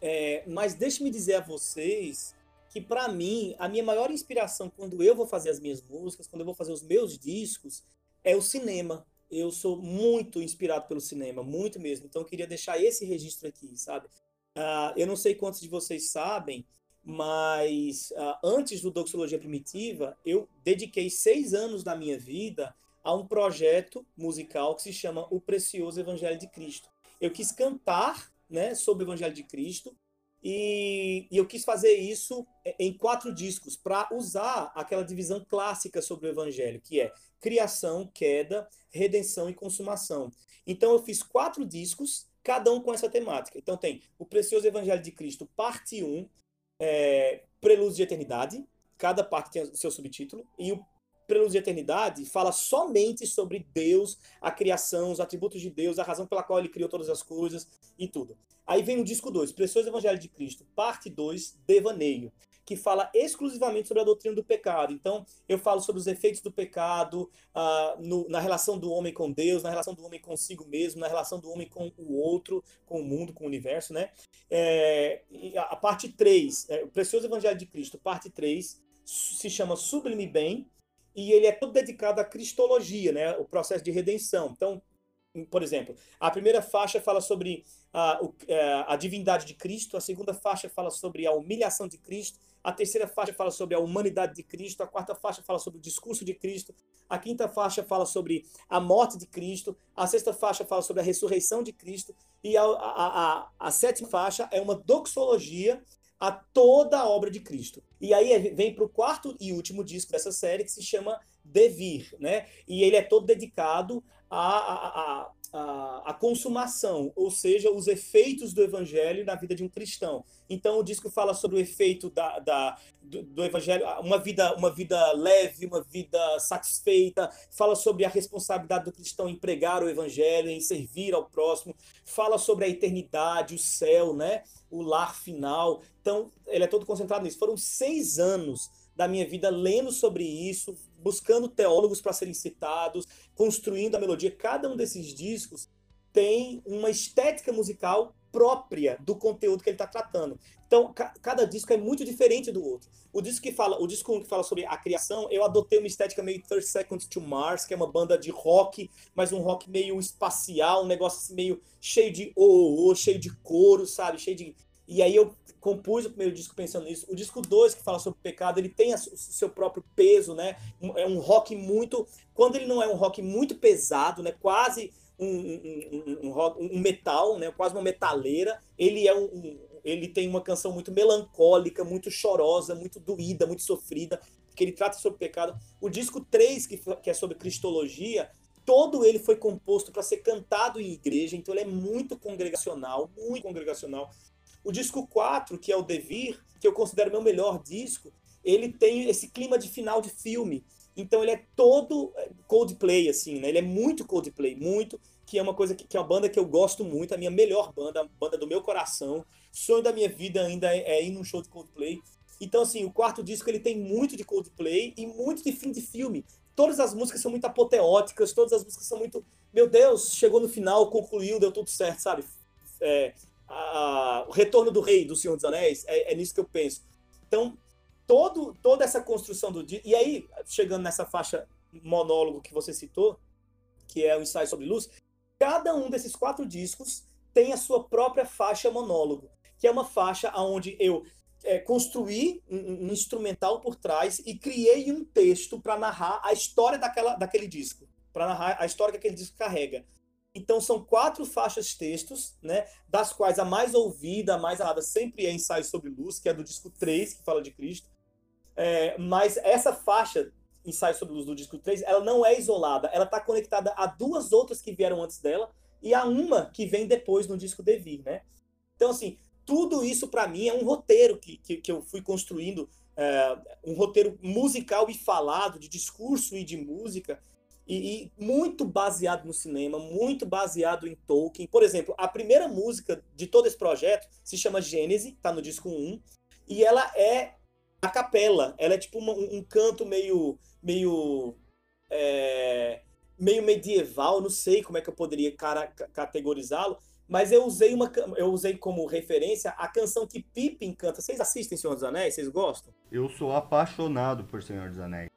É, mas deixe-me dizer a vocês que para mim a minha maior inspiração quando eu vou fazer as minhas músicas, quando eu vou fazer os meus discos, é o cinema. Eu sou muito inspirado pelo cinema, muito mesmo. Então eu queria deixar esse registro aqui, sabe? Uh, eu não sei quantos de vocês sabem, mas uh, antes do Doxologia Primitiva, eu dediquei seis anos da minha vida a um projeto musical que se chama O Precioso Evangelho de Cristo. Eu quis cantar né, sobre o Evangelho de Cristo e, e eu quis fazer isso em quatro discos para usar aquela divisão clássica sobre o Evangelho, que é criação, queda, redenção e consumação. Então eu fiz quatro discos, cada um com essa temática. Então tem o Precioso Evangelho de Cristo, parte 1, é, Prelúdio de Eternidade, cada parte tem o seu subtítulo, e o Prelúdio de Eternidade fala somente sobre Deus, a criação, os atributos de Deus, a razão pela qual ele criou todas as coisas e tudo. Aí vem o disco 2, Precioso Evangelho de Cristo, parte 2, Devaneio, que fala exclusivamente sobre a doutrina do pecado. Então, eu falo sobre os efeitos do pecado uh, no, na relação do homem com Deus, na relação do homem consigo mesmo, na relação do homem com o outro, com o mundo, com o universo, né? É, a, parte 3, é, o Precioso Evangelho de Cristo, parte 3, se chama Sublime Bem, e ele é todo dedicado à cristologia, né? O processo de redenção. Então, por exemplo, a primeira faixa fala sobre a, é, a divindade de Cristo, a segunda faixa fala sobre a humilhação de Cristo, a terceira faixa fala sobre a humanidade de Cristo, a quarta faixa fala sobre o discurso de Cristo, a quinta faixa fala sobre a morte de Cristo, a sexta faixa fala sobre a ressurreição de Cristo, e a, a, a, a sétima faixa é uma doxologia a toda a obra de Cristo. E aí vem para o quarto e último disco dessa série, que se chama Devir, né? E ele é todo dedicado a, a, a, a, consumação, ou seja, os efeitos do evangelho na vida de um cristão. Então, o disco fala sobre o efeito da, da do, do, evangelho, uma vida, uma vida leve, uma vida satisfeita, fala sobre a responsabilidade do cristão em pregar o evangelho, em servir ao próximo, fala sobre a eternidade, o céu, né? o lar final. Então, ele é todo concentrado nisso. Foram seis anos da minha vida lendo sobre isso, buscando teólogos para serem citados, construindo a melodia. Cada um desses discos tem uma estética musical própria do conteúdo que ele está tratando. Então, ca cada disco é muito diferente do outro. O disco que fala, o disco que fala sobre a criação, eu adotei uma estética meio 30 Seconds to Mars, que é uma banda de rock, mas um rock meio espacial, um negócio assim meio cheio de o, oh, oh, cheio de coro, sabe? Cheio de e aí eu compus o primeiro disco pensando nisso. O disco 2, que fala sobre pecado, ele tem o seu próprio peso, né? É um rock muito. Quando ele não é um rock muito pesado, né? Quase um, um, um, rock, um metal, né? Quase uma metaleira. Ele é um, ele tem uma canção muito melancólica, muito chorosa, muito doída, muito sofrida, que ele trata sobre pecado. O disco 3, que, que é sobre cristologia, todo ele foi composto para ser cantado em igreja, então ele é muito congregacional, muito congregacional. O disco 4, que é o Devir, que eu considero meu melhor disco, ele tem esse clima de final de filme. Então ele é todo é, Coldplay, assim, né? Ele é muito Coldplay, muito, que é uma coisa que, que é uma banda que eu gosto muito, a minha melhor banda, a banda do meu coração. Sonho da minha vida ainda é, é ir num show de Coldplay. Então, assim, o quarto disco ele tem muito de Coldplay e muito de fim de filme. Todas as músicas são muito apoteóticas, todas as músicas são muito. Meu Deus, chegou no final, concluiu, deu tudo certo, sabe? É, a, o retorno do rei do Senhor dos Anéis, é, é, nisso que eu penso. Então, todo, toda essa construção do. E aí, chegando nessa faixa monólogo que você citou, que é o ensaio sobre luz, cada um desses quatro discos tem a sua própria faixa monólogo, que é uma faixa onde eu é, construí um, um, instrumental por trás e criei um texto para narrar a história daquela, daquele disco, para narrar a história que aquele disco carrega. Então são quatro faixas textos, né, das quais a mais ouvida, a mais amada sempre é Ensaio sobre Luz, que é do disco 3, que fala de Cristo. É, mas essa faixa, Ensaio sobre Luz do disco 3, ela não é isolada, ela está conectada a duas outras que vieram antes dela e a uma que vem depois no disco Devir, né? Então, assim, tudo isso para mim é um roteiro que, que, que eu fui construindo, é, um roteiro musical e falado, de discurso e de música, e, e, muito baseado no cinema, muito baseado em Tolkien. Por exemplo, a primeira música de todo esse projeto se chama Gênese, tá no disco 1, e ela é a capela, ela é tipo uma, um canto meio meio é, meio medieval, não sei como é que eu poderia categorizá-lo, mas eu usei uma eu usei como referência a canção que Pippin canta. Vocês assistem Senhor dos Anéis? Vocês gostam? Eu sou apaixonado por Senhor dos Anéis.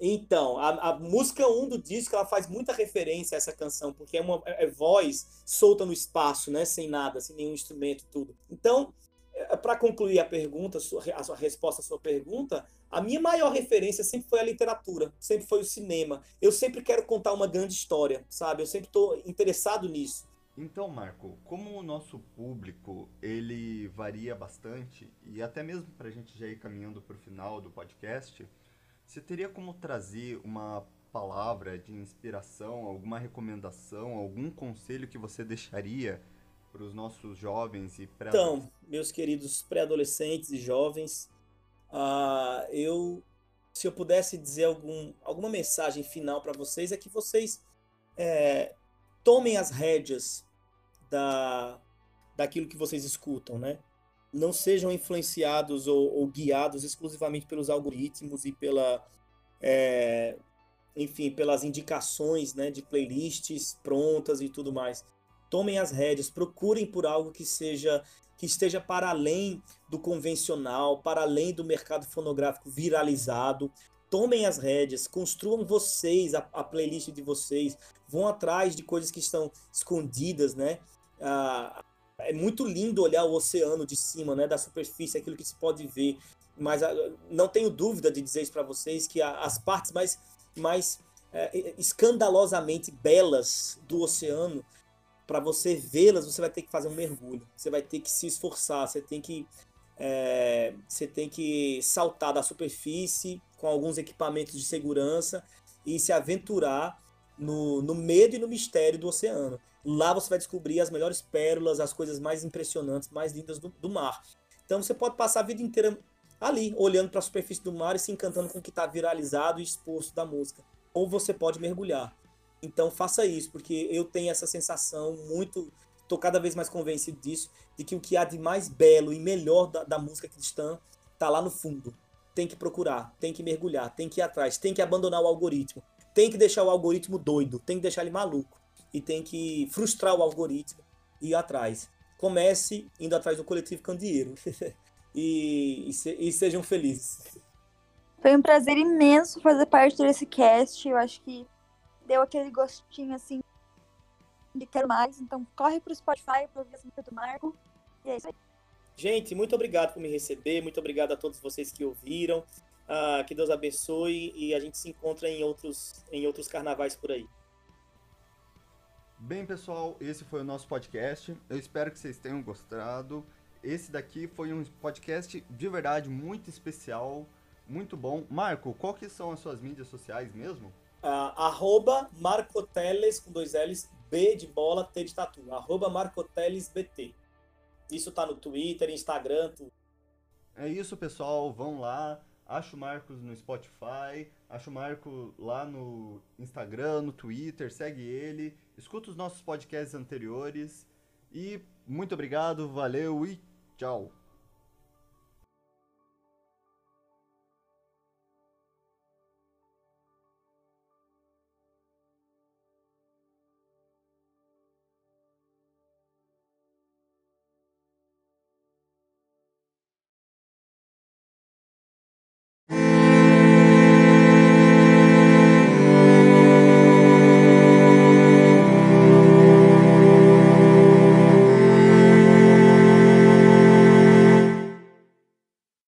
Então, a, a música 1 um do disco, ela faz muita referência a essa canção, porque é uma é, é voz solta no espaço, né, sem nada, sem nenhum instrumento, tudo. Então, é, para concluir a pergunta, a sua resposta à sua pergunta, a minha maior referência sempre foi a literatura, sempre foi o cinema. Eu sempre quero contar uma grande história, sabe? Eu sempre estou interessado nisso. Então, Marco, como o nosso público ele varia bastante e até mesmo para a gente já ir caminhando para o final do podcast, você teria como trazer uma palavra de inspiração, alguma recomendação, algum conselho que você deixaria para os nossos jovens e pré Então, meus queridos pré-adolescentes e jovens, uh, eu, se eu pudesse dizer algum, alguma mensagem final para vocês, é que vocês é, tomem as rédeas da, daquilo que vocês escutam, né? Não sejam influenciados ou, ou guiados exclusivamente pelos algoritmos e pela, é, enfim, pelas indicações, né, de playlists prontas e tudo mais. Tomem as rédeas, procurem por algo que seja que esteja para além do convencional, para além do mercado fonográfico viralizado. Tomem as rédeas, construam vocês a, a playlist de vocês, vão atrás de coisas que estão escondidas, né? ah, é muito lindo olhar o oceano de cima, né, da superfície, aquilo que se pode ver. Mas ah, não tenho dúvida de dizer isso para vocês que as partes mais, mais é, escandalosamente belas do oceano, para você vê-las, você vai ter que fazer um mergulho. Você vai ter que se esforçar. Você tem que é, você tem que saltar da superfície com alguns equipamentos de segurança e se aventurar no, no medo e no mistério do oceano. Lá você vai descobrir as melhores pérolas, as coisas mais impressionantes, mais lindas do, do mar. Então você pode passar a vida inteira ali, olhando para a superfície do mar e se encantando com o que está viralizado e exposto da música. Ou você pode mergulhar. Então faça isso, porque eu tenho essa sensação muito. Estou cada vez mais convencido disso, de que o que há de mais belo e melhor da, da música cristã está lá no fundo. Tem que procurar, tem que mergulhar, tem que ir atrás, tem que abandonar o algoritmo, tem que deixar o algoritmo doido, tem que deixar ele maluco e tem que frustrar o algoritmo e ir atrás. Comece indo atrás do coletivo Candeeiro e, e, se, e sejam felizes. Foi um prazer imenso fazer parte desse cast. Eu acho que deu aquele gostinho assim de quero mais. Então corre pro Spotify para ouvir a música do Marco. E é isso aí. Gente, muito obrigado por me receber. Muito obrigado a todos vocês que ouviram. Ah, que Deus abençoe e a gente se encontra em outros, em outros carnavais por aí. Bem, pessoal, esse foi o nosso podcast. Eu espero que vocês tenham gostado. Esse daqui foi um podcast de verdade muito especial, muito bom. Marco, qual que são as suas mídias sociais mesmo? Uh, arroba Marcoteles com dois L's, B de bola, T de tatu. Arroba MarcotelesBT. Isso tá no Twitter, Instagram, tudo. É isso, pessoal. Vão lá. Acho o Marcos no Spotify, acho o Marco lá no Instagram, no Twitter, segue ele, escuta os nossos podcasts anteriores e muito obrigado, valeu e tchau!